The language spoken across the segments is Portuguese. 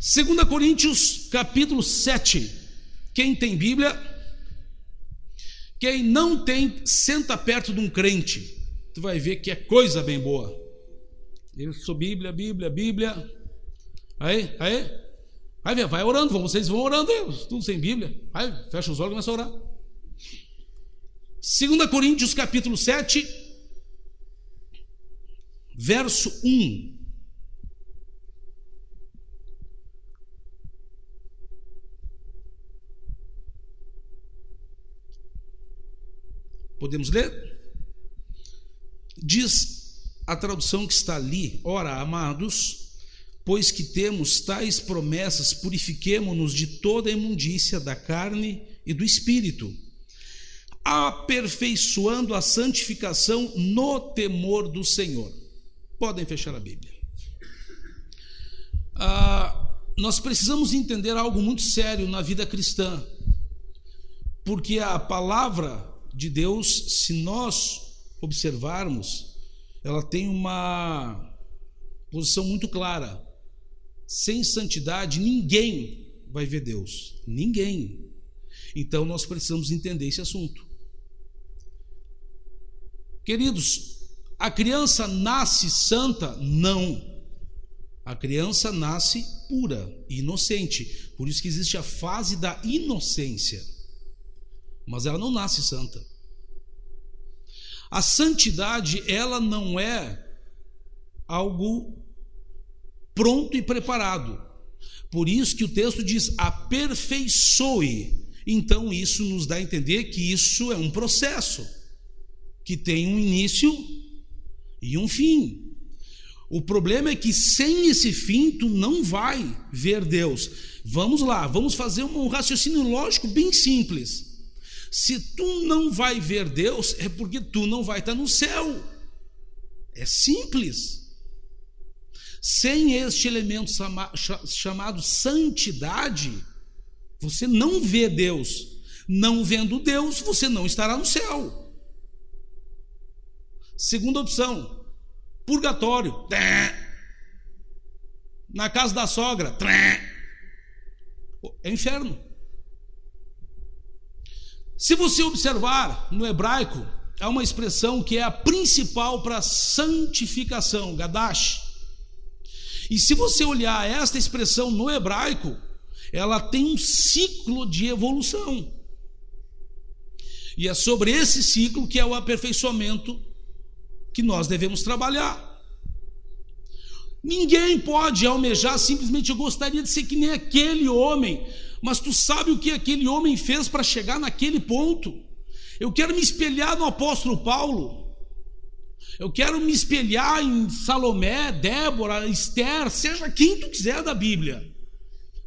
2 Coríntios capítulo 7. Quem tem Bíblia, quem não tem, senta perto de um crente. Tu vai ver que é coisa bem boa. Eu sou Bíblia, Bíblia, Bíblia. Aí, aí. Vai, vai orando, vocês vão orando, tudo sem Bíblia. Aí, fecha os olhos e começa a orar. 2 Coríntios capítulo 7, verso 1. Podemos ler? Diz a tradução que está ali: Ora, amados, pois que temos tais promessas, purifiquemo-nos de toda a imundícia da carne e do espírito, aperfeiçoando a santificação no temor do Senhor. Podem fechar a Bíblia. Ah, nós precisamos entender algo muito sério na vida cristã, porque a palavra de Deus, se nós observarmos, ela tem uma posição muito clara. Sem santidade, ninguém vai ver Deus. Ninguém. Então nós precisamos entender esse assunto. Queridos, a criança nasce santa? Não. A criança nasce pura, inocente. Por isso que existe a fase da inocência mas ela não nasce santa. A santidade, ela não é algo pronto e preparado. Por isso que o texto diz aperfeiçoe. Então isso nos dá a entender que isso é um processo que tem um início e um fim. O problema é que sem esse fim tu não vai ver Deus. Vamos lá, vamos fazer um raciocínio lógico bem simples. Se tu não vai ver Deus, é porque tu não vai estar no céu. É simples. Sem este elemento chamado santidade, você não vê Deus. Não vendo Deus, você não estará no céu. Segunda opção, purgatório. Na casa da sogra. É inferno. Se você observar no hebraico, há uma expressão que é a principal para santificação, gadash. E se você olhar esta expressão no hebraico, ela tem um ciclo de evolução. E é sobre esse ciclo que é o aperfeiçoamento que nós devemos trabalhar. Ninguém pode almejar simplesmente eu gostaria de ser que nem aquele homem mas tu sabe o que aquele homem fez para chegar naquele ponto? Eu quero me espelhar no apóstolo Paulo. Eu quero me espelhar em Salomé, Débora, Esther, seja quem tu quiser da Bíblia.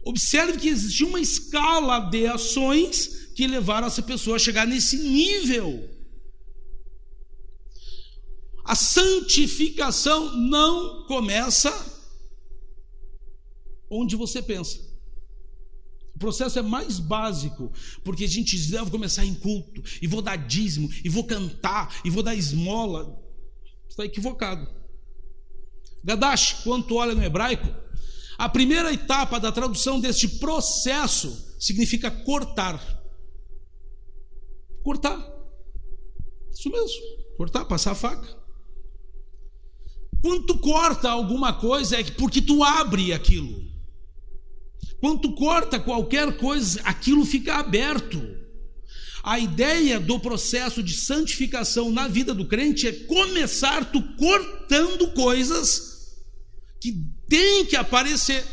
Observe que existia uma escala de ações que levaram essa pessoa a chegar nesse nível. A santificação não começa onde você pensa. O processo é mais básico, porque a gente diz, eu vou começar em culto, e vou dar dízimo, e vou cantar, e vou dar esmola. Está equivocado. Gadash, quando olha no hebraico, a primeira etapa da tradução deste processo significa cortar. Cortar. Isso mesmo, cortar, passar a faca. Quando tu corta alguma coisa é porque tu abre aquilo. Quando tu corta qualquer coisa, aquilo fica aberto. A ideia do processo de santificação na vida do crente é começar tu cortando coisas que tem que aparecer.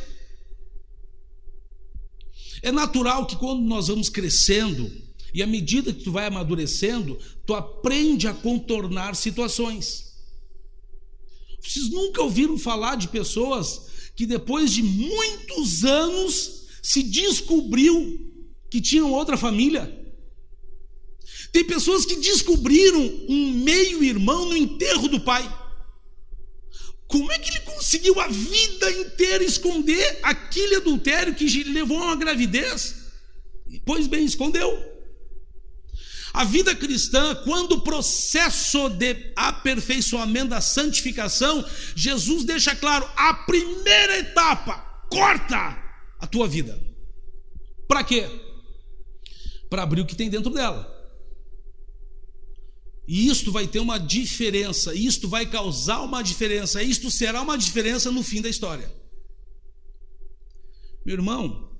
É natural que quando nós vamos crescendo, e à medida que tu vai amadurecendo, tu aprende a contornar situações. Vocês nunca ouviram falar de pessoas que depois de muitos anos se descobriu que tinham outra família. Tem pessoas que descobriram um meio-irmão no enterro do pai. Como é que ele conseguiu a vida inteira esconder aquele adultério que levou a uma gravidez? Pois bem, escondeu. A vida cristã, quando o processo de aperfeiçoamento da santificação, Jesus deixa claro: a primeira etapa, corta. a tua vida. Para quê? Para abrir o que tem dentro dela. E isto vai ter uma diferença, isto vai causar uma diferença, isto será uma diferença no fim da história. Meu irmão,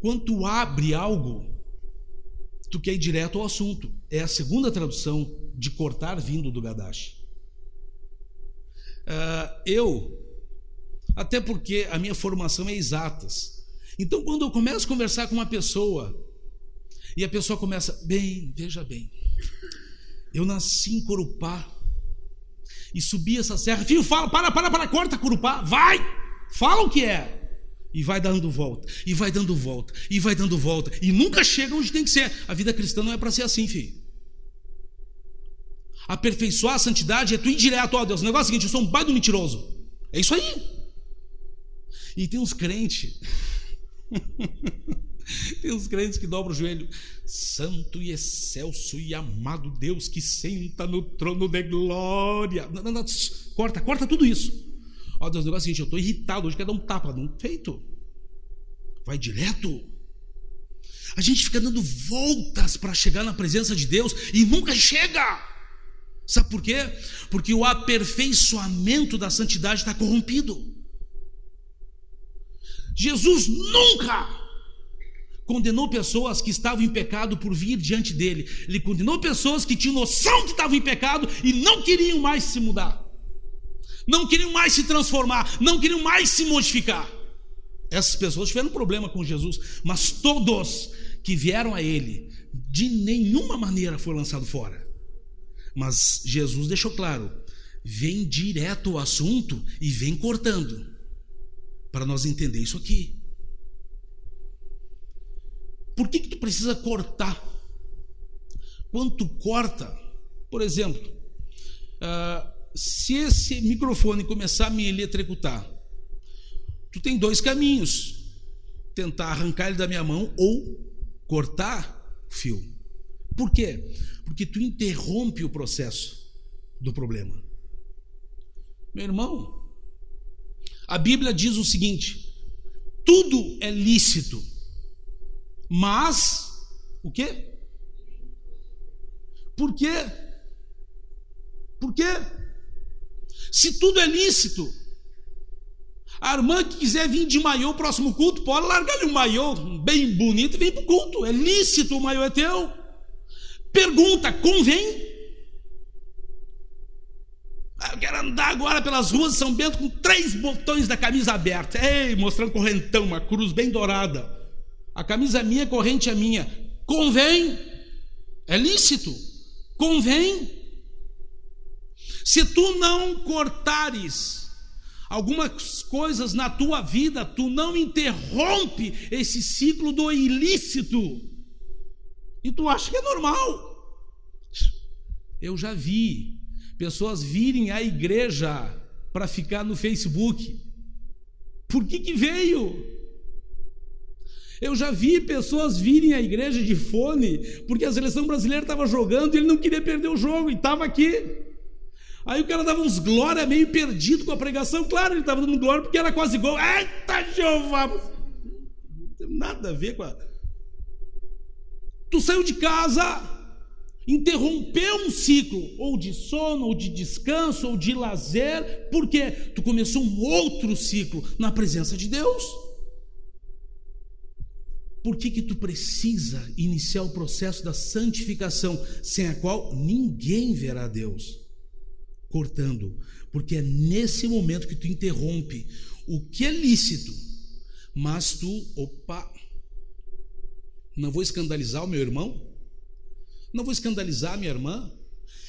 quando abre algo, tu quer ir direto ao assunto. É a segunda tradução de cortar vindo do Gadashi. Uh, eu, até porque a minha formação é exatas. Então, quando eu começo a conversar com uma pessoa, e a pessoa começa, bem, veja bem, eu nasci em Corupá e subi essa serra. Filho, fala, para, para, para, corta Corupá, vai, fala o que é. E vai dando volta, e vai dando volta, e vai dando volta, e nunca chega onde tem que ser. A vida cristã não é para ser assim, filho. Aperfeiçoar a santidade é tu ir direto, ó Deus. O negócio é o seguinte: eu sou um pai do mentiroso. É isso aí. E tem uns crentes. tem uns crentes que dobram o joelho. Santo e excelso e amado Deus que senta no trono de glória. Não, não, não, corta, corta tudo isso. Ó Deus, o negócio é o seguinte: eu estou irritado hoje, quero dar um tapa. Não, feito. Vai direto. A gente fica dando voltas para chegar na presença de Deus e nunca chega. Sabe por quê? Porque o aperfeiçoamento da santidade está corrompido. Jesus nunca condenou pessoas que estavam em pecado por vir diante dele. Ele condenou pessoas que tinham noção que estavam em pecado e não queriam mais se mudar. Não queriam mais se transformar, não queriam mais se modificar. Essas pessoas tiveram problema com Jesus, mas todos que vieram a ele, de nenhuma maneira foi lançado fora. Mas Jesus deixou claro: vem direto ao assunto e vem cortando, para nós entender isso aqui. Por que, que tu precisa cortar? Quando tu corta, por exemplo, uh, se esse microfone começar a me eletrocutar, tu tem dois caminhos: tentar arrancar ele da minha mão ou cortar o fio. Por quê? Porque tu interrompe o processo do problema. Meu irmão, a Bíblia diz o seguinte: tudo é lícito, mas o quê? Por quê? Por quê? Se tudo é lícito, a irmã que quiser vir de maiô próximo culto, pode largar-lhe um maiô bem bonito e vir para o culto. É lícito, o maiô é teu. Pergunta: convém? Ah, eu quero andar agora pelas ruas de São Bento com três botões da camisa aberta. Ei, mostrando correntão, uma cruz bem dourada. A camisa é minha, a corrente é minha. Convém? É lícito? Convém? Se tu não cortares algumas coisas na tua vida, tu não interrompe esse ciclo do ilícito. E tu acha que é normal. Eu já vi pessoas virem à igreja para ficar no Facebook. Por que que veio? Eu já vi pessoas virem à igreja de fone, porque a seleção brasileira estava jogando e ele não queria perder o jogo e estava aqui. Aí o cara dava uns glória meio perdido com a pregação. Claro, ele estava dando glória porque era quase gol. Eita, Jeová! Não tem nada a ver com a. Tu saiu de casa, interrompeu um ciclo, ou de sono, ou de descanso, ou de lazer, porque tu começou um outro ciclo na presença de Deus. Por que, que tu precisa iniciar o processo da santificação, sem a qual ninguém verá Deus? Cortando, porque é nesse momento que tu interrompe o que é lícito, mas tu, opa, não vou escandalizar o meu irmão, não vou escandalizar a minha irmã,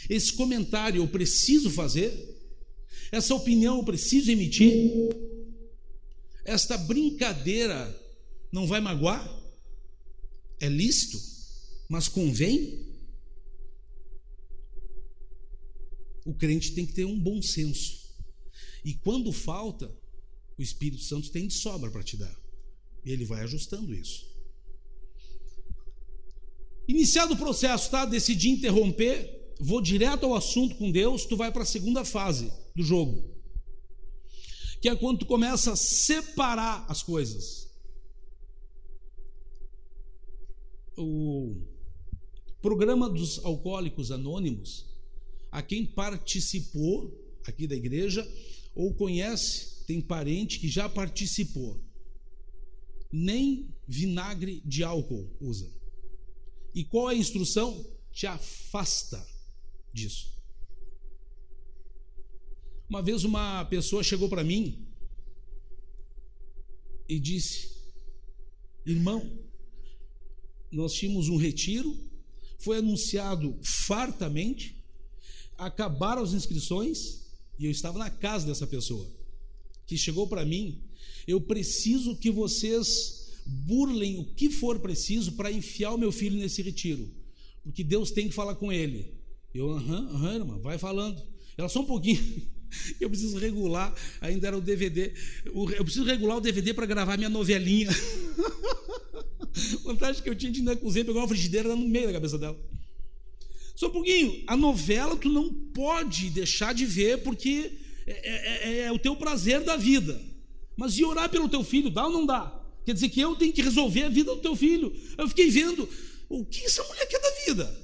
esse comentário eu preciso fazer, essa opinião eu preciso emitir, esta brincadeira não vai magoar, é lícito, mas convém o crente tem que ter um bom senso. E quando falta, o Espírito Santo tem de sobra para te dar. E ele vai ajustando isso. Iniciado o processo, tá? Decidi interromper, vou direto ao assunto com Deus, tu vai para a segunda fase do jogo. Que é quando tu começa a separar as coisas. o programa dos alcoólicos anônimos, a quem participou aqui da igreja ou conhece, tem parente que já participou. Nem vinagre de álcool usa. E qual é a instrução? Te afasta disso. Uma vez uma pessoa chegou para mim e disse: Irmão, nós tínhamos um retiro, foi anunciado fartamente, acabaram as inscrições e eu estava na casa dessa pessoa que chegou para mim. Eu preciso que vocês burlem o que for preciso para enfiar o meu filho nesse retiro, porque Deus tem que falar com ele. Eu, aham, aham, irmã, vai falando. Ela só um pouquinho. Eu preciso regular, ainda era o DVD. Eu preciso regular o DVD para gravar minha novelinha. Vantagem que eu tinha de ir na cozinha pegar uma frigideira no meio da cabeça dela. Só um pouquinho. A novela tu não pode deixar de ver porque é, é, é, é o teu prazer da vida. Mas e orar pelo teu filho, dá ou não dá? Quer dizer que eu tenho que resolver a vida do teu filho. Eu fiquei vendo o que essa mulher quer da vida.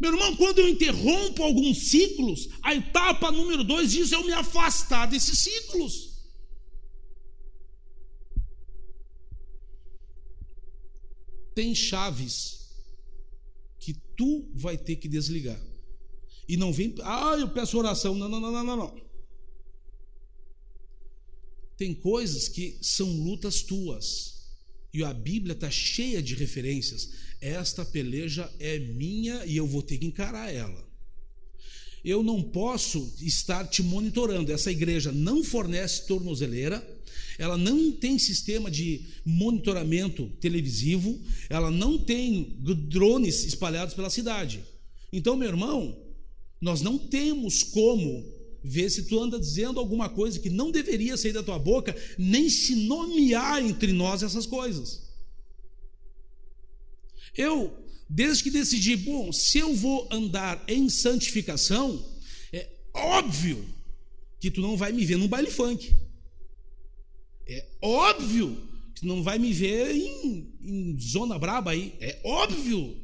Meu irmão, quando eu interrompo alguns ciclos, a etapa número dois diz eu me afastar desses ciclos. Tem chaves tu vai ter que desligar. E não vem, ah, eu peço oração. Não, não, não, não, não. Tem coisas que são lutas tuas. E a Bíblia está cheia de referências. Esta peleja é minha e eu vou ter que encarar ela. Eu não posso estar te monitorando. Essa igreja não fornece tornozeleira, ela não tem sistema de monitoramento televisivo, ela não tem drones espalhados pela cidade. Então, meu irmão, nós não temos como ver se tu anda dizendo alguma coisa que não deveria sair da tua boca, nem se nomear entre nós essas coisas. Eu, desde que decidi, bom, se eu vou andar em santificação, é óbvio que tu não vai me ver num baile funk. É óbvio que tu não vai me ver em, em zona braba aí. É óbvio.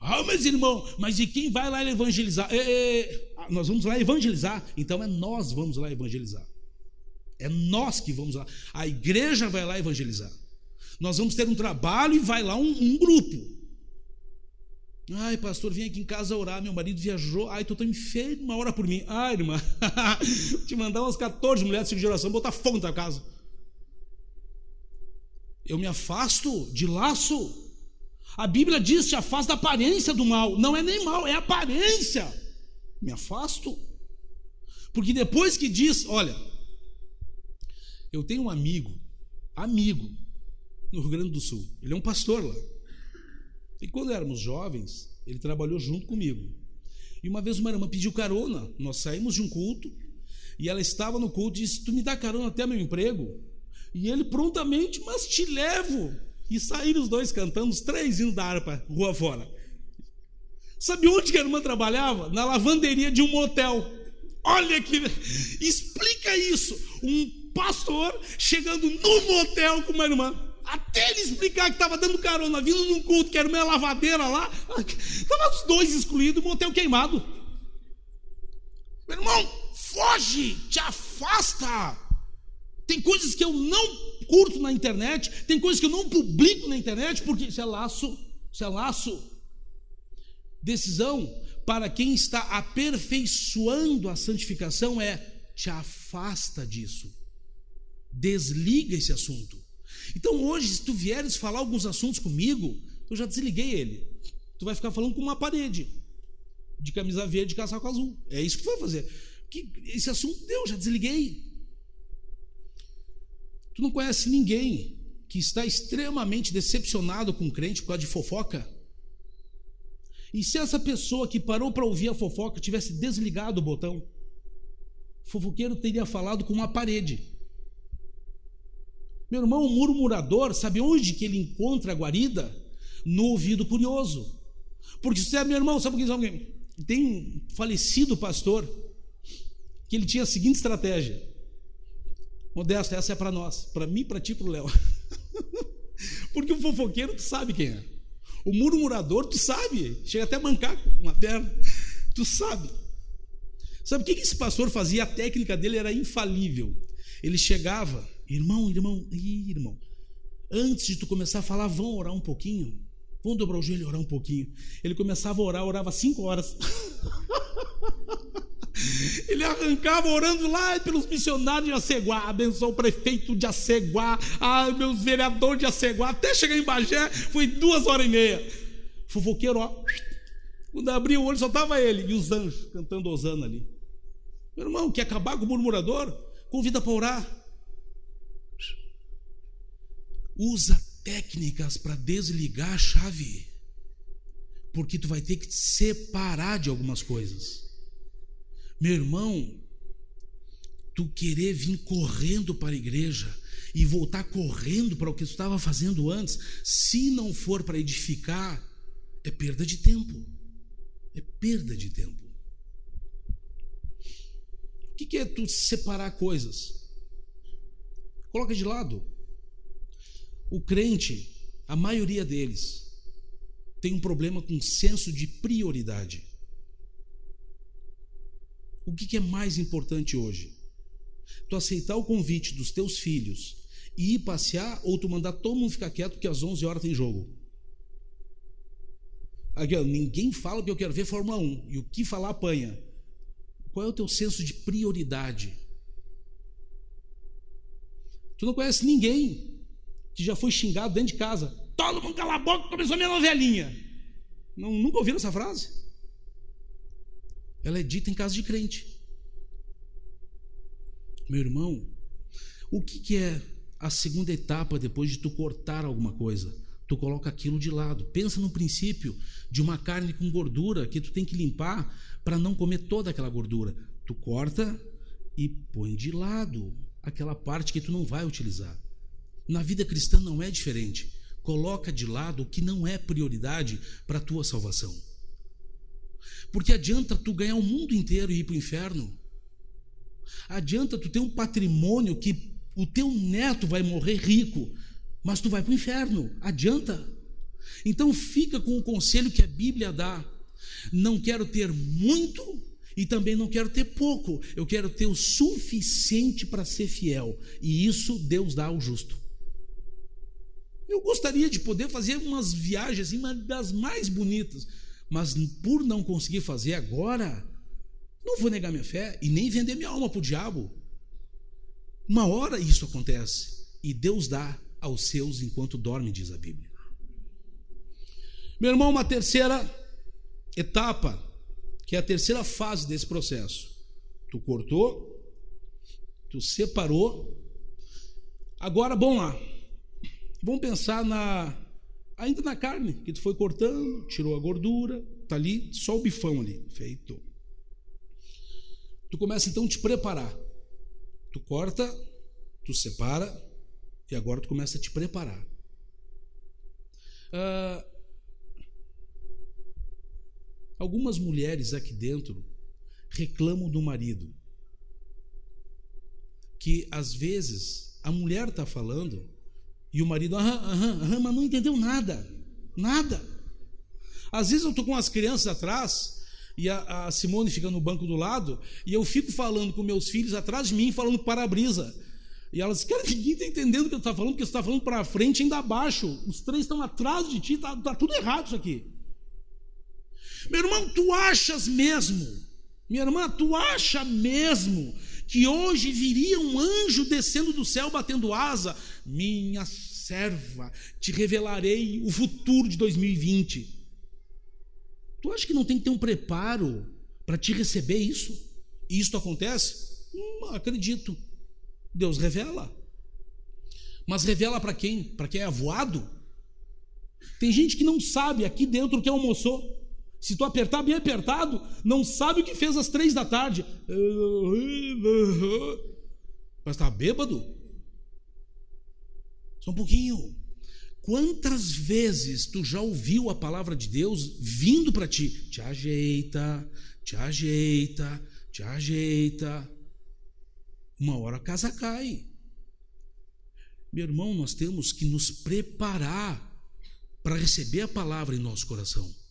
Ah, mas irmão, mas e quem vai lá evangelizar? É, é, ah, nós vamos lá evangelizar, então é nós vamos lá evangelizar. É nós que vamos lá. A igreja vai lá evangelizar. Nós vamos ter um trabalho e vai lá um, um grupo. Ai, pastor, vem aqui em casa orar. Meu marido viajou. Ai, tu tá enfermo, uma hora por mim. Ai, irmã, te mandar umas 14 mulheres de oração, botar fogo na tua casa. Eu me afasto de laço. A Bíblia diz: te afasta da aparência do mal. Não é nem mal, é aparência. Me afasto. Porque depois que diz: olha, eu tenho um amigo, amigo, no Rio Grande do Sul. Ele é um pastor lá. E quando éramos jovens, ele trabalhou junto comigo. E uma vez uma irmã pediu carona. Nós saímos de um culto e ela estava no culto e disse: Tu me dá carona até meu emprego? E ele prontamente, mas te levo. E saíram os dois cantando, os três indo da harpa, rua fora. Sabe onde que a irmã trabalhava? Na lavanderia de um motel. Olha que. Explica isso. Um pastor chegando no motel com uma irmã. Até ele explicar que estava dando carona, vindo num culto, que era uma lavadeira lá. Estavam os dois excluídos, o motel queimado. Meu irmão, foge, te afasta. Tem coisas que eu não curto na internet, tem coisas que eu não publico na internet, porque isso é laço, isso é laço. Decisão para quem está aperfeiçoando a santificação é te afasta disso. Desliga esse assunto. Então hoje, se tu vieres falar alguns assuntos comigo, eu já desliguei ele. Tu vai ficar falando com uma parede de camisa verde e casaco azul. É isso que tu vai fazer. Que esse assunto deu, já desliguei. Tu não conhece ninguém que está extremamente decepcionado com o crente por causa de fofoca? E se essa pessoa que parou para ouvir a fofoca tivesse desligado o botão, o fofoqueiro teria falado com uma parede. Meu irmão, o murmurador, sabe onde que ele encontra a guarida? No ouvido curioso. Porque se é meu irmão, sabe o que tem um falecido pastor que ele tinha a seguinte estratégia. Modesto, essa é para nós, para mim, para ti, para o Léo. Porque o fofoqueiro, tu sabe quem é. O murmurador, tu sabe. Chega até a mancar uma perna. Tu sabe. Sabe o que esse pastor fazia? A técnica dele era infalível. Ele chegava, irmão, irmão, irmão, antes de tu começar a falar, vão orar um pouquinho. Vamos dobrar o joelho e orar um pouquinho. Ele começava a orar, orava cinco horas. Ele arrancava orando lá pelos missionários de Aceguá, abençoou o prefeito de Aceguá, ah, meus vereadores de Aceguá, até chegar em Bagé, foi duas horas e meia. Fofoqueiro, ó. Quando abriu o olho, só estava ele e os anjos cantando Osana ali. Meu irmão, quer acabar com o murmurador? Convida para orar. Usa técnicas para desligar a chave. Porque tu vai ter que te separar de algumas coisas. Meu irmão, tu querer vir correndo para a igreja e voltar correndo para o que tu estava fazendo antes, se não for para edificar, é perda de tempo. É perda de tempo. O que é tu separar coisas? Coloca de lado. O crente, a maioria deles, tem um problema com senso de prioridade. O que é mais importante hoje? Tu aceitar o convite dos teus filhos e ir passear ou tu mandar todo mundo ficar quieto porque às 11 horas tem jogo? Aqui, ó, ninguém fala que eu quero ver Fórmula 1 e o que falar apanha. Qual é o teu senso de prioridade? Tu não conhece ninguém que já foi xingado dentro de casa. Todo mundo cala a boca, começou minha novelinha. Não, nunca ouviram essa frase? Ela é dita em casa de crente. Meu irmão, o que, que é a segunda etapa depois de tu cortar alguma coisa? Tu coloca aquilo de lado. Pensa no princípio de uma carne com gordura que tu tem que limpar para não comer toda aquela gordura. Tu corta e põe de lado aquela parte que tu não vai utilizar. Na vida cristã não é diferente. Coloca de lado o que não é prioridade para a tua salvação. Porque adianta tu ganhar o mundo inteiro e ir para o inferno? Adianta tu ter um patrimônio que o teu neto vai morrer rico, mas tu vai para o inferno? Adianta? Então fica com o conselho que a Bíblia dá. Não quero ter muito e também não quero ter pouco. Eu quero ter o suficiente para ser fiel. E isso Deus dá ao justo. Eu gostaria de poder fazer umas viagens, assim, uma das mais bonitas, mas por não conseguir fazer agora, não vou negar minha fé e nem vender minha alma para o diabo. Uma hora isso acontece e Deus dá aos seus enquanto dorme, diz a Bíblia. Meu irmão, uma terceira etapa, que é a terceira fase desse processo. Tu cortou, tu separou. Agora, bom lá. Vamos pensar na ainda na carne que tu foi cortando, tirou a gordura, tá ali só o bifão ali, feito. Tu começa então a te preparar. Tu corta, tu separa e agora tu começa a te preparar. Ah, algumas mulheres aqui dentro reclamam do marido que às vezes a mulher está falando e o marido, aham, aham, aham, mas não entendeu nada. Nada. Às vezes eu estou com as crianças atrás, e a, a, Simone fica no banco do lado, e eu fico falando com meus filhos atrás de mim, falando para-brisa. E elas cara, ninguém está entendendo o que eu estou falando, porque você está falando para frente ainda abaixo. Os três estão atrás de ti, está tá tudo errado isso aqui. Meu irmão, tu achas mesmo, minha irmã, tu acha mesmo que hoje viria um anjo descendo do céu batendo asa, minha serva, te revelarei o futuro de 2020. Tu acha que não tem que ter um preparo para te receber isso? E isso acontece? Hum, acredito. Deus revela. Mas revela para quem? Para quem é avoado? Tem gente que não sabe aqui dentro o que almoçou. Se tu apertar bem apertado, não sabe o que fez às três da tarde. Mas está bêbado? Só um pouquinho. Quantas vezes tu já ouviu a palavra de Deus vindo para ti? Te ajeita, te ajeita, te ajeita. Uma hora a casa cai. Meu irmão, nós temos que nos preparar para receber a palavra em nosso coração.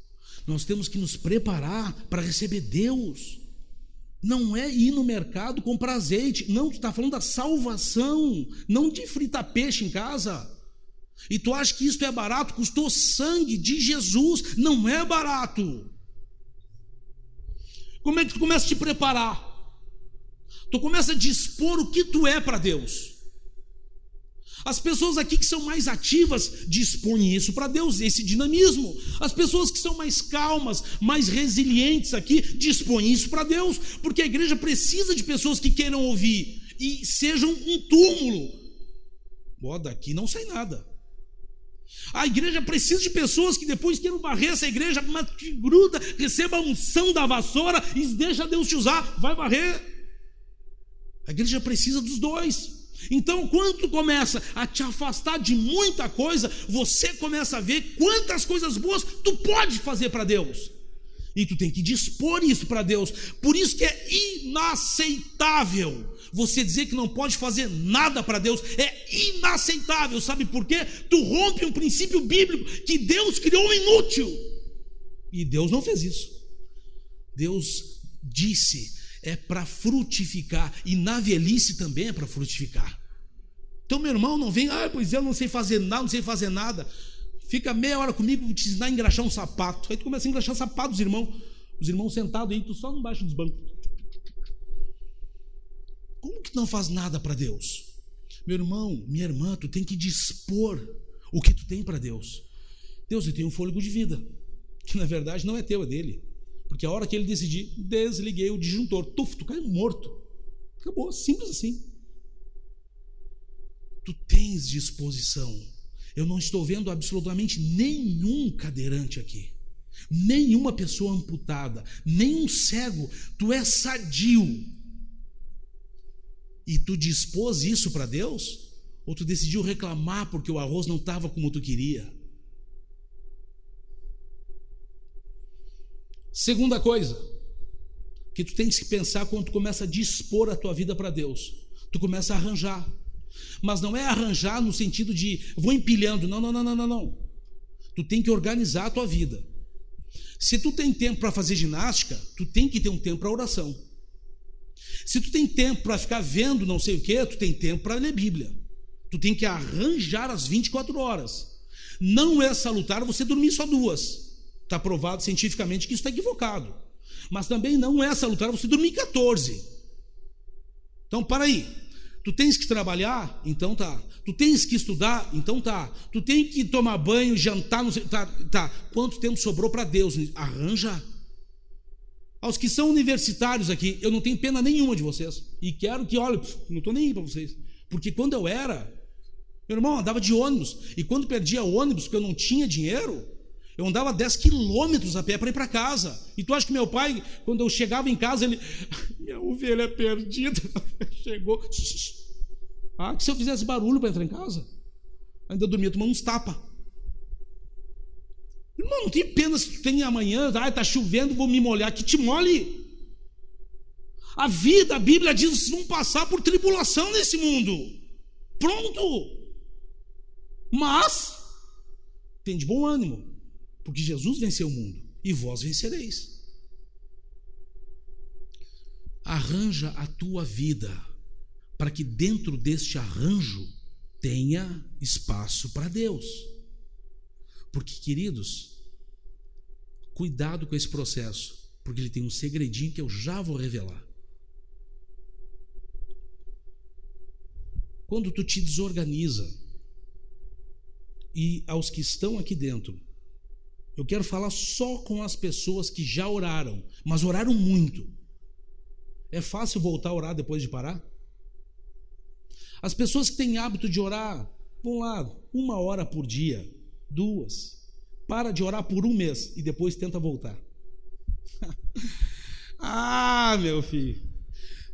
Nós temos que nos preparar para receber Deus. Não é ir no mercado comprar azeite. Não, tu está falando da salvação, não de fritar peixe em casa. E tu acha que isto é barato? Custou sangue de Jesus. Não é barato. Como é que tu começa a te preparar? Tu começa a dispor o que tu é para Deus. As pessoas aqui que são mais ativas dispõem isso para Deus, esse dinamismo. As pessoas que são mais calmas, mais resilientes aqui, dispõem isso para Deus, porque a igreja precisa de pessoas que queiram ouvir e sejam um túmulo. Ó, daqui não sai nada. A igreja precisa de pessoas que depois queiram varrer essa igreja, mas que gruda, receba a unção da vassoura e deixa Deus te usar, vai varrer. A igreja precisa dos dois. Então, quando tu começa a te afastar de muita coisa, você começa a ver quantas coisas boas tu pode fazer para Deus. E tu tem que dispor isso para Deus. Por isso que é inaceitável você dizer que não pode fazer nada para Deus. É inaceitável. Sabe por quê? Tu rompe um princípio bíblico que Deus criou inútil. E Deus não fez isso. Deus disse é para frutificar, e na velhice também é para frutificar. Então, meu irmão, não vem, ah, pois eu não sei fazer nada, não sei fazer nada. Fica meia hora comigo, te ensinar a engraxar um sapato. Aí tu começa a engraxar sapatos, irmão. Os irmãos sentados aí, tu só embaixo dos bancos. Como que não faz nada para Deus? Meu irmão, minha irmã, tu tem que dispor o que tu tem para Deus. Deus, eu tenho um fôlego de vida, que na verdade não é teu, é dele. Porque a hora que ele decidir, desliguei o disjuntor. Tuf, tu caiu morto. Acabou, simples assim. Tu tens disposição. Eu não estou vendo absolutamente nenhum cadeirante aqui. Nenhuma pessoa amputada, nenhum cego. Tu és sadio. E tu dispôs isso para Deus? Ou tu decidiu reclamar porque o arroz não estava como tu queria? Segunda coisa que tu tens que pensar quando tu começa a dispor a tua vida para Deus. Tu começa a arranjar. Mas não é arranjar no sentido de vou empilhando. Não, não, não, não, não, não. Tu tem que organizar a tua vida. Se tu tem tempo para fazer ginástica, tu tem que ter um tempo para oração. Se tu tem tempo para ficar vendo não sei o que, tu tem tempo para ler Bíblia. Tu tem que arranjar as 24 horas. Não é salutar você dormir só duas. Está provado cientificamente que isso está equivocado. Mas também não é salutar você dormir 14. Então, para aí. Tu tens que trabalhar? Então tá. Tu tens que estudar? Então tá. Tu tem que tomar banho, jantar, não sei, tá, tá. Quanto tempo sobrou para Deus? Arranja. Aos que são universitários aqui, eu não tenho pena nenhuma de vocês. E quero que, olha, não estou nem aí para vocês. Porque quando eu era, meu irmão andava de ônibus. E quando perdia ônibus, porque eu não tinha dinheiro, eu andava 10 quilômetros a pé para ir para casa. E tu acha que meu pai, quando eu chegava em casa, ele. Minha ovelha é perdida. Chegou. Ah, que se eu fizesse barulho para entrar em casa? Ainda dormia tomando uns tapas. Irmão, não tem pena se tu tem amanhã, ah, tá chovendo, vou me molhar, que te molhe. A vida, a Bíblia diz, vocês vão passar por tribulação nesse mundo. Pronto. Mas, tem de bom ânimo. Porque Jesus venceu o mundo e vós vencereis. Arranja a tua vida para que dentro deste arranjo tenha espaço para Deus. Porque, queridos, cuidado com esse processo, porque ele tem um segredinho que eu já vou revelar. Quando tu te desorganiza, e aos que estão aqui dentro, eu quero falar só com as pessoas que já oraram, mas oraram muito. É fácil voltar a orar depois de parar? As pessoas que têm hábito de orar, vão lá, uma hora por dia, duas. Para de orar por um mês e depois tenta voltar. ah, meu filho.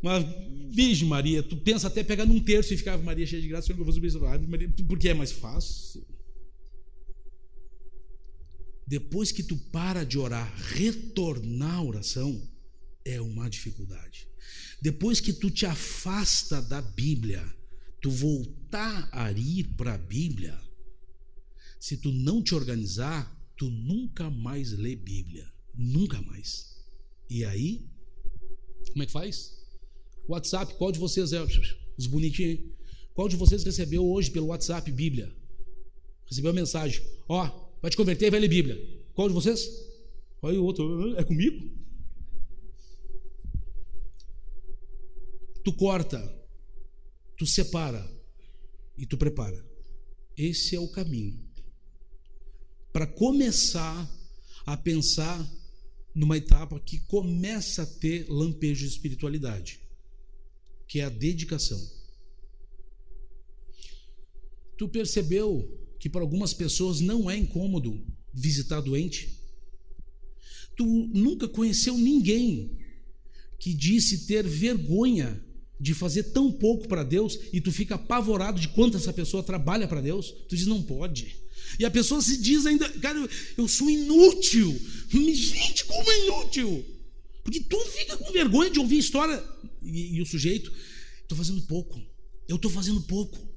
Mas, Virgem Maria, tu pensa até pegar num terço e ficar Maria cheia de graça, porque é mais fácil. Depois que tu para de orar, retornar à oração é uma dificuldade. Depois que tu te afasta da Bíblia, tu voltar a ir para a Bíblia, se tu não te organizar, tu nunca mais lê Bíblia. Nunca mais. E aí, como é que faz? WhatsApp, qual de vocês é? Os bonitinhos. Qual de vocês recebeu hoje pelo WhatsApp Bíblia? Recebeu a mensagem: Ó, vai te converter e vai ler Bíblia. Qual de vocês? Olha o outro, é comigo? Tu corta, tu separa e tu prepara. Esse é o caminho. Para começar a pensar numa etapa que começa a ter lampejo de espiritualidade, que é a dedicação. Tu percebeu que para algumas pessoas não é incômodo visitar doente? Tu nunca conheceu ninguém que disse ter vergonha de fazer tão pouco para Deus e tu fica apavorado de quanto essa pessoa trabalha para Deus? Tu diz, não pode. E a pessoa se diz ainda, cara, eu sou inútil. Gente, como é inútil? Porque tu fica com vergonha de ouvir história. E, e o sujeito, estou fazendo pouco. Eu estou fazendo pouco.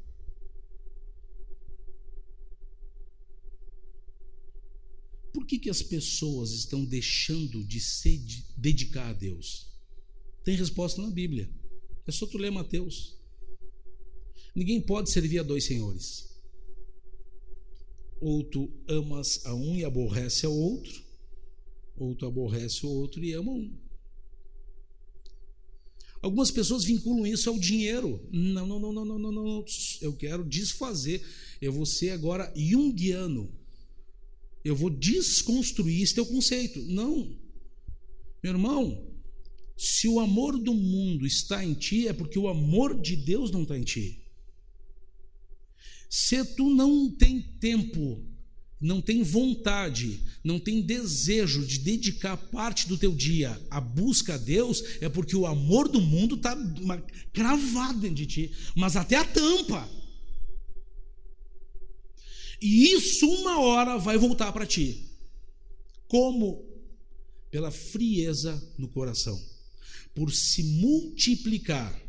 Por que, que as pessoas estão deixando de se dedicar a Deus? Tem resposta na Bíblia. É só tu ler Mateus. Ninguém pode servir a dois senhores. Ou tu amas a um e aborrece ao outro, ou tu aborrece o outro e ama um. Algumas pessoas vinculam isso ao dinheiro. Não, não, não, não, não, não, não. Eu quero desfazer. Eu vou ser agora junguiano eu vou desconstruir esse teu conceito. Não. Meu irmão, se o amor do mundo está em ti, é porque o amor de Deus não está em ti. Se tu não tem tempo, não tem vontade, não tem desejo de dedicar parte do teu dia à busca a Deus, é porque o amor do mundo está cravado dentro de ti, mas até a tampa. E isso uma hora vai voltar para ti. Como? Pela frieza no coração. Por se multiplicar.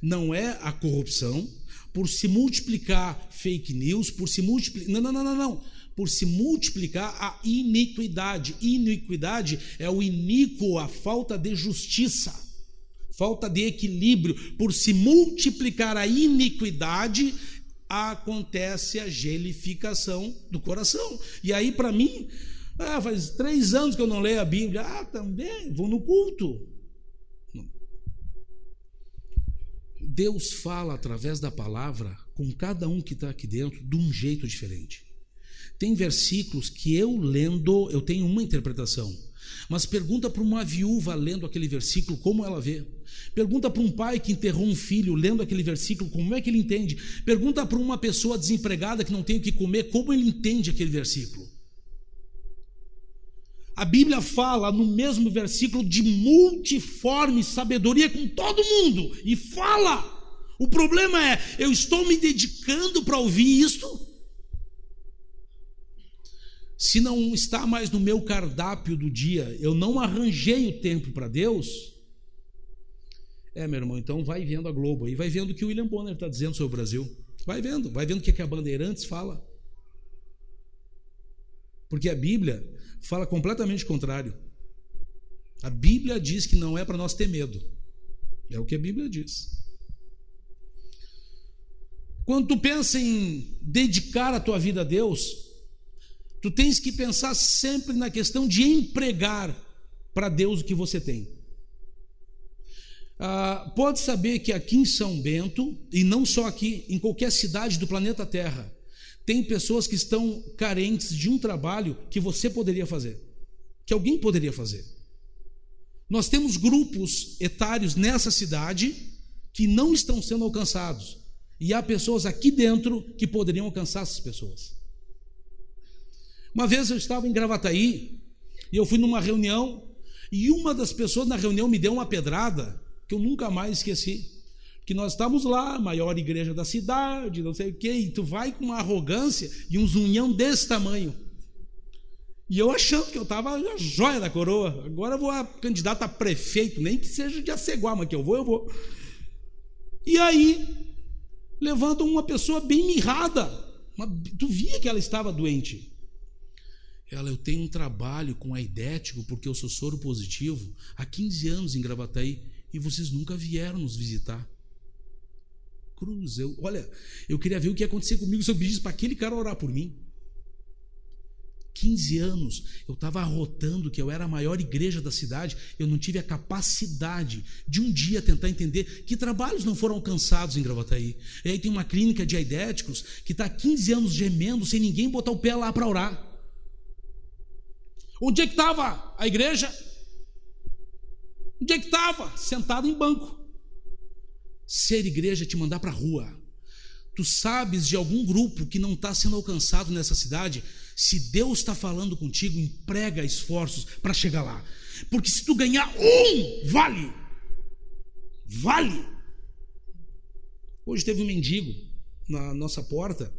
Não é a corrupção, por se multiplicar fake news, por se multiplicar. Não, não, não, não, não. Por se multiplicar a iniquidade. Iniquidade é o iníquo, a falta de justiça, falta de equilíbrio. Por se multiplicar a iniquidade, acontece a gelificação do coração. E aí, para mim, ah, faz três anos que eu não leio a Bíblia. Ah, também, vou no culto. Deus fala através da palavra com cada um que está aqui dentro de um jeito diferente. Tem versículos que eu lendo, eu tenho uma interpretação. Mas pergunta para uma viúva lendo aquele versículo como ela vê. Pergunta para um pai que enterrou um filho lendo aquele versículo como é que ele entende. Pergunta para uma pessoa desempregada que não tem o que comer como ele entende aquele versículo. A Bíblia fala no mesmo versículo de multiforme sabedoria com todo mundo e fala. O problema é, eu estou me dedicando para ouvir isto? Se não está mais no meu cardápio do dia, eu não arranjei o tempo para Deus, é, meu irmão, então vai vendo a Globo aí, vai vendo o que o William Bonner está dizendo sobre o Brasil. Vai vendo, vai vendo o que, é que a Bandeirantes fala. Porque a Bíblia fala completamente contrário. A Bíblia diz que não é para nós ter medo. É o que a Bíblia diz. Quando tu pensa em dedicar a tua vida a Deus, Tu tens que pensar sempre na questão de empregar para Deus o que você tem. Ah, pode saber que aqui em São Bento, e não só aqui, em qualquer cidade do planeta Terra, tem pessoas que estão carentes de um trabalho que você poderia fazer, que alguém poderia fazer. Nós temos grupos etários nessa cidade que não estão sendo alcançados, e há pessoas aqui dentro que poderiam alcançar essas pessoas. Uma vez eu estava em Gravataí e eu fui numa reunião e uma das pessoas na reunião me deu uma pedrada que eu nunca mais esqueci. Que nós estávamos lá, maior igreja da cidade, não sei o quê, e tu vai com uma arrogância e um zunhão desse tamanho. E eu achando que eu estava a joia da coroa. Agora eu vou a candidato a prefeito, nem que seja de Aceguá, mas que eu vou, eu vou. E aí, levantam uma pessoa bem mirrada. Tu via que ela estava doente. Ela, eu tenho um trabalho com a Idético, porque eu sou soro positivo, há 15 anos em Gravataí, e vocês nunca vieram nos visitar. Cruz, eu, olha, eu queria ver o que ia acontecer comigo se eu pedisse para aquele cara orar por mim. 15 anos, eu estava arrotando que eu era a maior igreja da cidade, eu não tive a capacidade de um dia tentar entender que trabalhos não foram alcançados em Gravataí. E aí tem uma clínica de aidéticos que está 15 anos gemendo sem ninguém botar o pé lá para orar. Onde é que estava a igreja? Onde é que estava? Sentado em banco. Ser igreja te mandar para a rua. Tu sabes de algum grupo que não está sendo alcançado nessa cidade? Se Deus está falando contigo, emprega esforços para chegar lá. Porque se tu ganhar um, vale. Vale. Hoje teve um mendigo na nossa porta.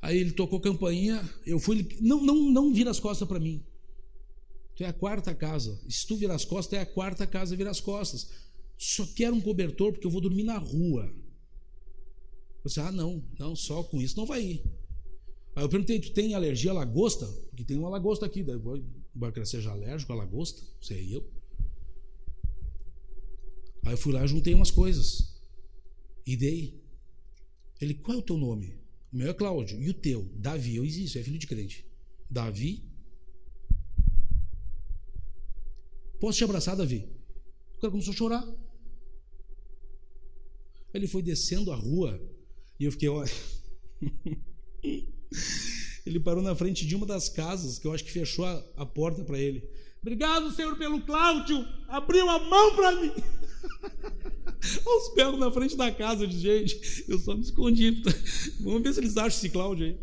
Aí ele tocou campainha, eu fui, não, não, não vira as costas para mim. Tu é a quarta casa. Se tu virar as costas, é a quarta casa virar as costas. Só quero um cobertor porque eu vou dormir na rua. Você, ah, não, não, só com isso não vai ir. Aí eu perguntei: tu tem alergia à lagosta? Porque tem uma lagosta aqui. Daí que seja alérgico à lagosta, sei eu. Aí eu fui lá juntei umas coisas. E dei. Ele, qual é o teu nome? O meu é Cláudio. E o teu? Davi. Eu existo, é filho de crente. Davi. Posso te abraçar, Davi? O cara começou a chorar. Ele foi descendo a rua e eu fiquei, olha. Ele parou na frente de uma das casas, que eu acho que fechou a, a porta para ele. Obrigado, Senhor, pelo Cláudio. Abriu a mão para mim. Aos berros na frente da casa. Disse, gente, eu só me escondi. Vamos ver se eles acham esse Cláudio aí.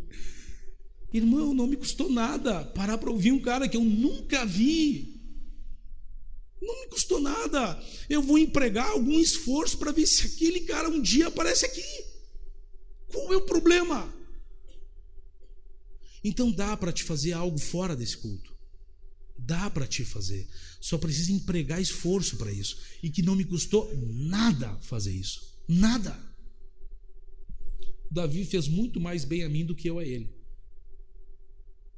Irmão, não me custou nada parar para ouvir um cara que eu nunca vi. Não me custou nada. Eu vou empregar algum esforço para ver se aquele cara um dia aparece aqui. Qual é o problema? Então dá para te fazer algo fora desse culto. Dá para te fazer. Só precisa empregar esforço para isso. E que não me custou nada fazer isso. Nada. Davi fez muito mais bem a mim do que eu a ele.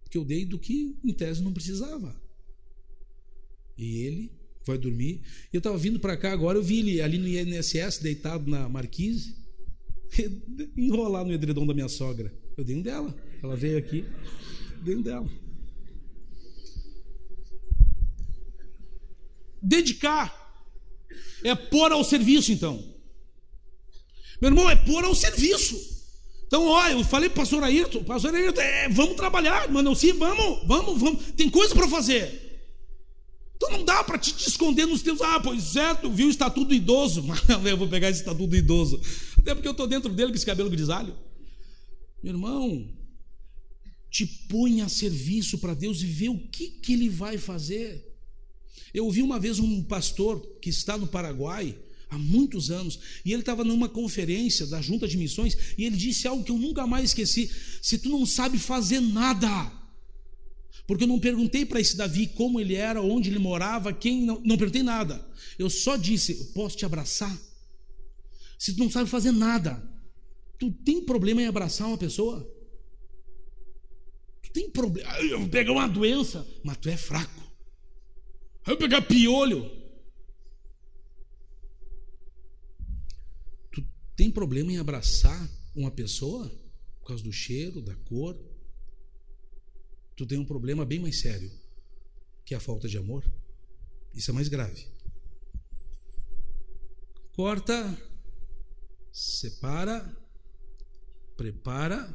Porque eu dei do que em tese não precisava. E ele vai dormir. Eu estava vindo para cá agora, eu vi ele ali no INSS, deitado na marquise, enrolar no edredom da minha sogra. Eu dei um dela. Ela veio aqui, dentro dela. Dedicar é pôr ao serviço, então. Meu irmão, é pôr ao serviço. Então, olha, eu falei para o pastor Ayrton, pastor Ayrton, é, vamos trabalhar, mano, sim, vamos, vamos, vamos, tem coisa para fazer. Então não dá para te, esconder nos teus, ah, pois é, tu viu o estatuto do idoso, eu vou pegar esse estatuto do idoso, até porque eu estou dentro dele com esse cabelo grisalho. Meu irmão, te põe a serviço para Deus e vê o que, que ele vai fazer. Eu ouvi uma vez um pastor que está no Paraguai há muitos anos, e ele estava numa conferência da Junta de Missões, e ele disse algo que eu nunca mais esqueci: se tu não sabe fazer nada, porque eu não perguntei para esse Davi como ele era, onde ele morava, quem, não, não perguntei nada, eu só disse: eu posso te abraçar? Se tu não sabe fazer nada, tu tem problema em abraçar uma pessoa? Tu tem problema. Eu vou pegar uma doença, mas tu é fraco. Vou pegar piolho. Tu tem problema em abraçar uma pessoa por causa do cheiro, da cor? Tu tem um problema bem mais sério, que é a falta de amor. Isso é mais grave. Corta, separa, prepara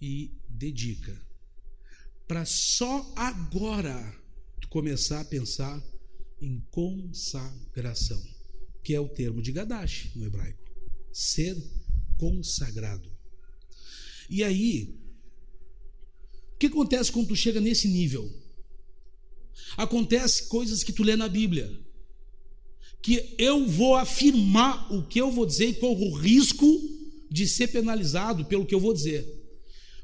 e dedica. Para só agora começar a pensar em consagração, que é o termo de Gadash no hebraico. Ser consagrado. E aí, o que acontece quando tu chega nesse nível? Acontece coisas que tu lê na Bíblia. Que eu vou afirmar o que eu vou dizer e corro o risco de ser penalizado pelo que eu vou dizer.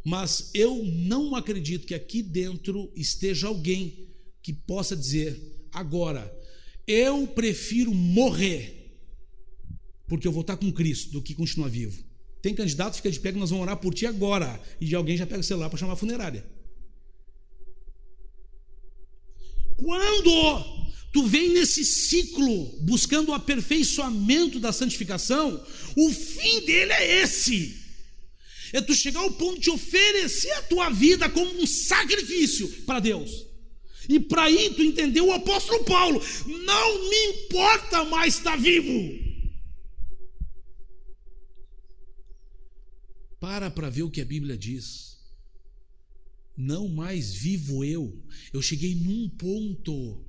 Mas eu não acredito que aqui dentro esteja alguém que possa dizer agora, eu prefiro morrer porque eu vou estar com Cristo, do que continuar vivo. Tem candidato, fica de pé que nós vamos orar por ti agora. E alguém já pega o celular para chamar a funerária. Quando tu vem nesse ciclo buscando o aperfeiçoamento da santificação, o fim dele é esse. É tu chegar ao ponto de oferecer a tua vida como um sacrifício para Deus. E para aí tu entendeu o apóstolo Paulo, não me importa mais estar vivo. Para para ver o que a Bíblia diz. Não mais vivo eu. Eu cheguei num ponto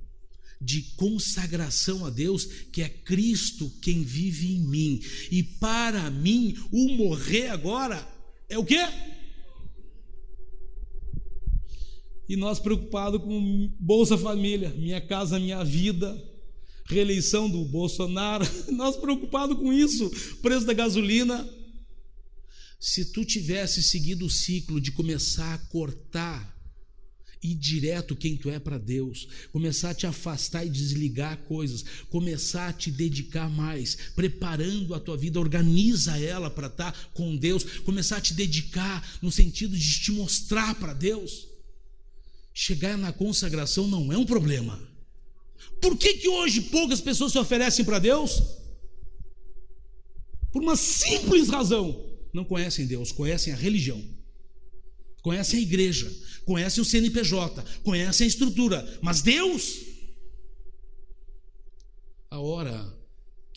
de consagração a Deus, que é Cristo quem vive em mim. E para mim, o morrer agora é o quê? E nós preocupados com Bolsa Família, minha casa, minha vida, reeleição do Bolsonaro, nós preocupados com isso, preço da gasolina. Se tu tivesse seguido o ciclo de começar a cortar ir direto quem tu é para Deus, começar a te afastar e desligar coisas, começar a te dedicar mais, preparando a tua vida, organiza ela para estar tá com Deus, começar a te dedicar no sentido de te mostrar para Deus. Chegar na consagração não é um problema. Por que, que hoje poucas pessoas se oferecem para Deus? Por uma simples razão: não conhecem Deus, conhecem a religião, conhecem a igreja, conhecem o CNPJ, conhecem a estrutura, mas Deus, a hora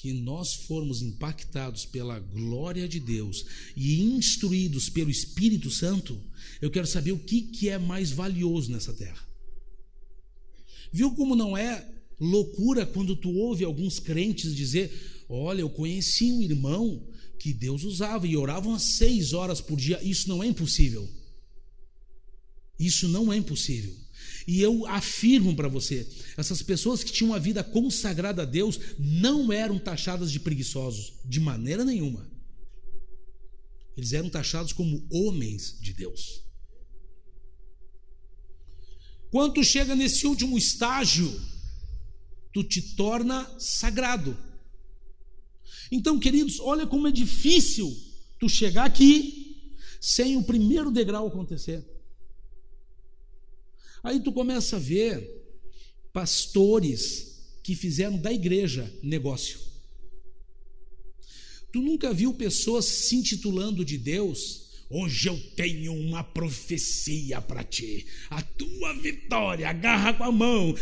que nós formos impactados pela glória de Deus e instruídos pelo Espírito Santo, eu quero saber o que, que é mais valioso nessa terra. Viu como não é loucura quando tu ouve alguns crentes dizer: Olha, eu conheci um irmão que Deus usava e oravam às seis horas por dia. Isso não é impossível. Isso não é impossível. E eu afirmo para você: essas pessoas que tinham uma vida consagrada a Deus não eram taxadas de preguiçosos, de maneira nenhuma. Eles eram taxados como homens de Deus. Quando chega nesse último estágio, tu te torna sagrado. Então, queridos, olha como é difícil tu chegar aqui sem o primeiro degrau acontecer. Aí tu começa a ver pastores que fizeram da igreja negócio. Tu nunca viu pessoas se intitulando de Deus? Hoje eu tenho uma profecia para ti. A tua vitória, agarra com a mão.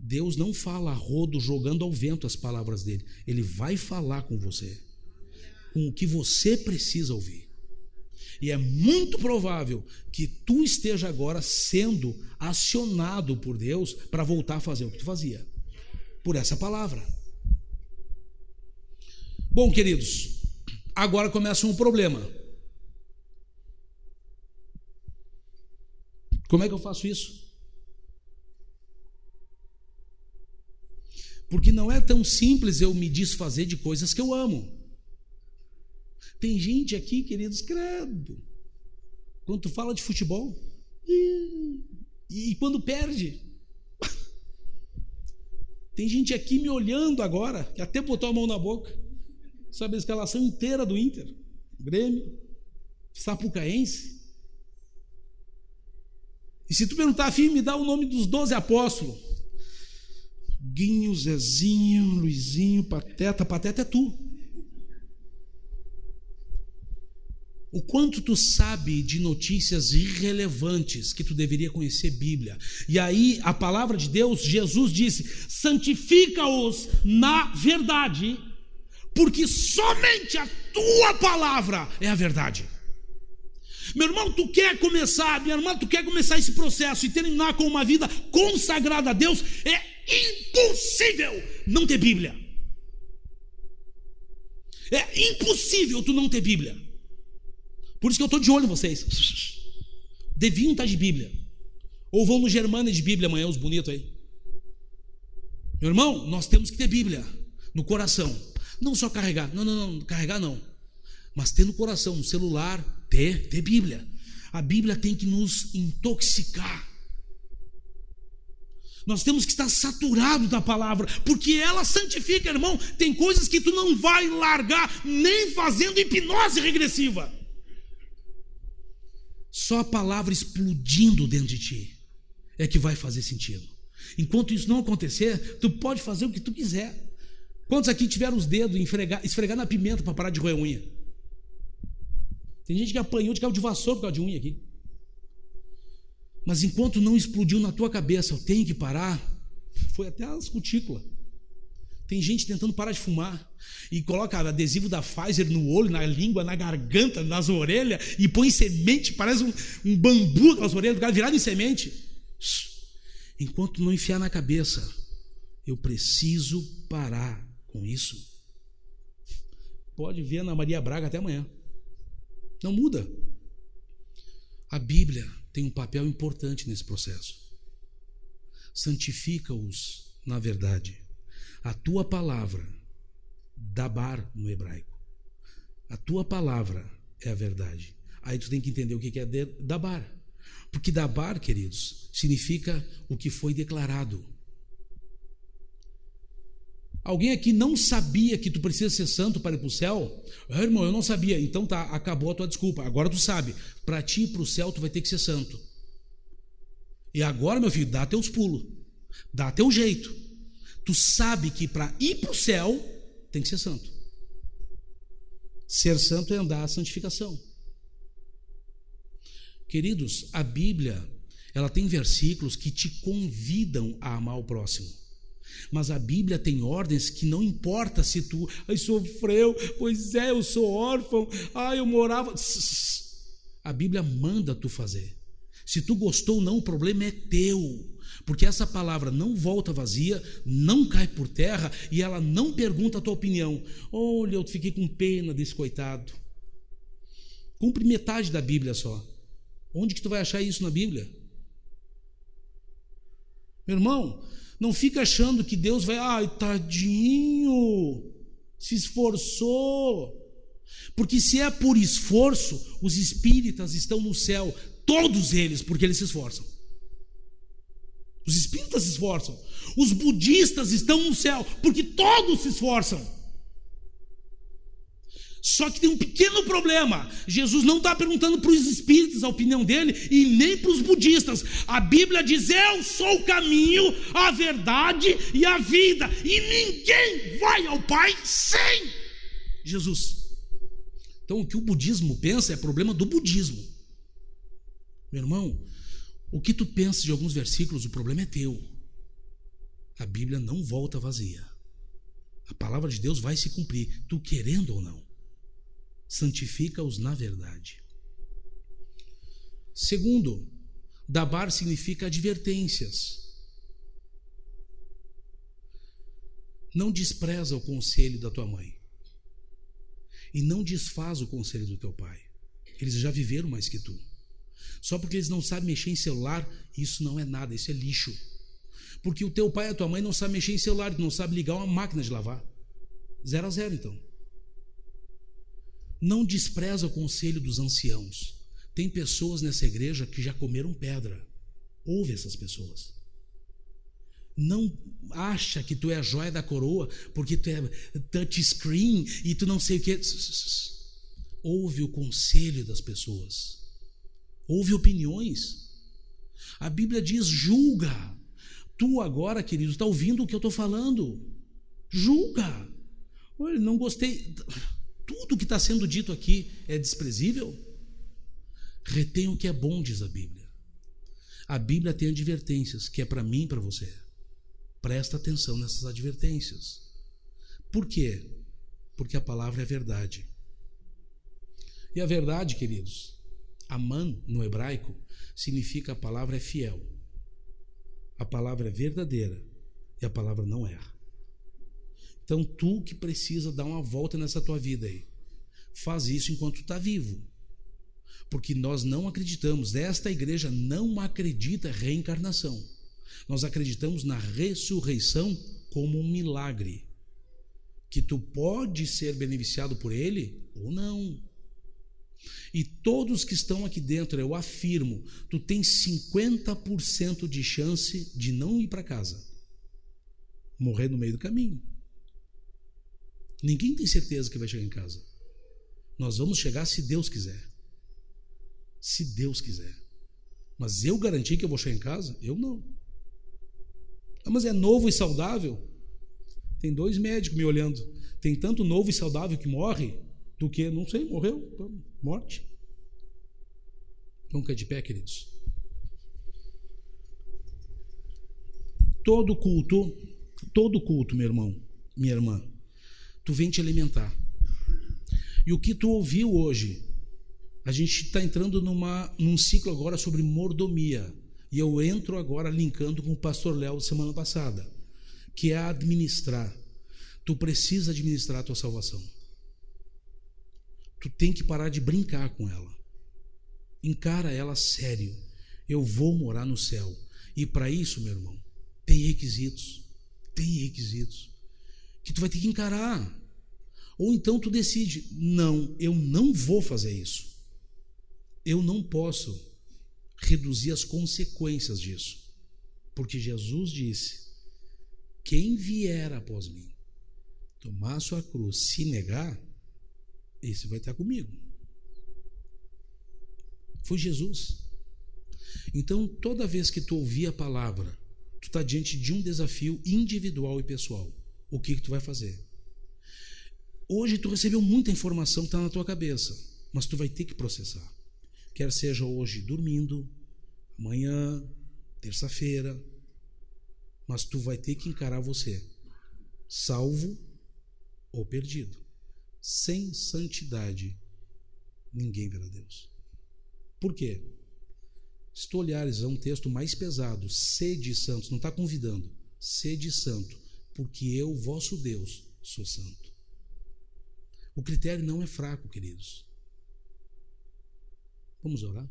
Deus não fala rodo jogando ao vento as palavras dele. Ele vai falar com você, com o que você precisa ouvir. E é muito provável que tu esteja agora sendo acionado por Deus para voltar a fazer o que tu fazia. Por essa palavra. Bom, queridos, agora começa um problema. Como é que eu faço isso? Porque não é tão simples eu me desfazer de coisas que eu amo. Tem gente aqui, queridos, credo. Quando tu fala de futebol, e, e quando perde. Tem gente aqui me olhando agora, que até botou a mão na boca. Sabe a escalação inteira do Inter? Grêmio, Sapucaense. E se tu perguntar, afim, me dá o nome dos doze apóstolos. Guinho, Zezinho, Luizinho, Pateta, Pateta é tu. O quanto tu sabe de notícias irrelevantes que tu deveria conhecer Bíblia. E aí a palavra de Deus, Jesus disse: santifica-os na verdade, porque somente a tua palavra é a verdade. Meu irmão, tu quer começar, minha irmã, tu quer começar esse processo e terminar com uma vida consagrada a Deus, é impossível não ter Bíblia. É impossível tu não ter Bíblia. Por isso que eu estou de olho em vocês. Deviam estar de Bíblia. Ou vão no Germânia de Bíblia amanhã, os bonitos aí. Meu irmão, nós temos que ter Bíblia no coração. Não só carregar. Não, não, não, carregar não. Mas ter no coração, no celular, ter, ter Bíblia. A Bíblia tem que nos intoxicar. Nós temos que estar saturados da palavra, porque ela santifica, irmão. Tem coisas que tu não vai largar nem fazendo hipnose regressiva. Só a palavra explodindo dentro de ti é que vai fazer sentido. Enquanto isso não acontecer, tu pode fazer o que tu quiser. Quantos aqui tiveram os dedos esfregar, esfregar na pimenta para parar de roer unha? Tem gente que apanhou de cabo de vassoura por causa de unha aqui. Mas enquanto não explodiu na tua cabeça, eu tenho que parar, foi até as cutículas. Tem gente tentando parar de fumar e coloca adesivo da Pfizer no olho, na língua, na garganta, nas orelhas e põe semente, parece um, um bambu aquelas orelhas do cara virado em semente. Enquanto não enfiar na cabeça, eu preciso parar com isso. Pode ver na Maria Braga até amanhã. Não muda. A Bíblia tem um papel importante nesse processo. Santifica-os na verdade. A tua palavra, dabar no hebraico, a tua palavra é a verdade. Aí tu tem que entender o que é dabar. Porque dabar, queridos, significa o que foi declarado. Alguém aqui não sabia que tu precisa ser santo para ir para o céu? Ah, irmão, eu não sabia. Então tá, acabou a tua desculpa. Agora tu sabe. Para ti ir para o céu, tu vai ter que ser santo. E agora, meu filho, dá teus pulos. Dá teu jeito. Tu sabe que para ir para o céu, tem que ser santo. Ser santo é andar a santificação. Queridos, a Bíblia, ela tem versículos que te convidam a amar o próximo. Mas a Bíblia tem ordens que não importa se tu ai, sofreu, pois é, eu sou órfão, ai, eu morava. A Bíblia manda tu fazer. Se tu gostou ou não, o problema é teu. Porque essa palavra não volta vazia, não cai por terra e ela não pergunta a tua opinião. Olha, eu fiquei com pena desse coitado. Cumpre metade da Bíblia só. Onde que tu vai achar isso na Bíblia? Meu irmão, não fica achando que Deus vai, ai, tadinho, se esforçou. Porque se é por esforço, os espíritas estão no céu, todos eles, porque eles se esforçam. Os espíritas se esforçam. Os budistas estão no céu, porque todos se esforçam. Só que tem um pequeno problema. Jesus não está perguntando para os espíritos a opinião dele e nem para os budistas. A Bíblia diz: Eu sou o caminho, a verdade e a vida. E ninguém vai ao Pai sem Jesus. Então, o que o budismo pensa é problema do budismo. Meu irmão, o que tu pensa de alguns versículos, o problema é teu. A Bíblia não volta vazia. A palavra de Deus vai se cumprir, tu querendo ou não santifica-os na verdade. Segundo, dabar significa advertências. Não despreza o conselho da tua mãe. E não desfaz o conselho do teu pai. Eles já viveram mais que tu. Só porque eles não sabem mexer em celular, isso não é nada, isso é lixo. Porque o teu pai e a tua mãe não sabem mexer em celular, não sabem ligar uma máquina de lavar. Zero a zero, então. Não despreza o conselho dos anciãos. Tem pessoas nessa igreja que já comeram pedra. Ouve essas pessoas. Não acha que tu é a joia da coroa porque tu é touchscreen e tu não sei o que. Ouve o conselho das pessoas. Ouve opiniões. A Bíblia diz: julga. Tu agora, querido, está ouvindo o que eu estou falando. Julga. Olha, não gostei tudo que está sendo dito aqui é desprezível? Retém o que é bom, diz a Bíblia. A Bíblia tem advertências, que é para mim e para você. Presta atenção nessas advertências. Por quê? Porque a palavra é verdade. E a verdade, queridos, aman no hebraico significa a palavra é fiel. A palavra é verdadeira e a palavra não erra. Então, tu que precisa dar uma volta nessa tua vida aí, faz isso enquanto tu está vivo. Porque nós não acreditamos, esta igreja não acredita em reencarnação. Nós acreditamos na ressurreição como um milagre. Que tu pode ser beneficiado por ele ou não. E todos que estão aqui dentro, eu afirmo, tu tens 50% de chance de não ir para casa. Morrer no meio do caminho. Ninguém tem certeza que vai chegar em casa. Nós vamos chegar se Deus quiser. Se Deus quiser. Mas eu garanti que eu vou chegar em casa? Eu não. Ah, mas é novo e saudável? Tem dois médicos me olhando. Tem tanto novo e saudável que morre do que, não sei, morreu, morte. Vamos cair de pé, queridos. Todo culto, todo culto, meu irmão, minha irmã, tu vem te alimentar. E o que tu ouviu hoje, a gente está entrando numa, num ciclo agora sobre mordomia. E eu entro agora linkando com o pastor Léo semana passada, que é administrar. Tu precisa administrar a tua salvação. Tu tem que parar de brincar com ela. Encara ela sério. Eu vou morar no céu. E para isso, meu irmão, tem requisitos. Tem requisitos que tu vai ter que encarar. Ou então tu decide: não, eu não vou fazer isso. Eu não posso reduzir as consequências disso. Porque Jesus disse: quem vier após mim, tomar sua cruz, se negar, esse vai estar comigo. Foi Jesus. Então, toda vez que tu ouvir a palavra, tu está diante de um desafio individual e pessoal. O que, que tu vai fazer? Hoje tu recebeu muita informação está na tua cabeça, mas tu vai ter que processar. Quer seja hoje dormindo, amanhã, terça-feira, mas tu vai ter que encarar você, salvo ou perdido. Sem santidade, ninguém verá Deus. Por quê? Se tu olhares a um texto mais pesado, sede santos, não está convidando, sede santo, porque eu, vosso Deus, sou santo. O critério não é fraco, queridos. Vamos orar?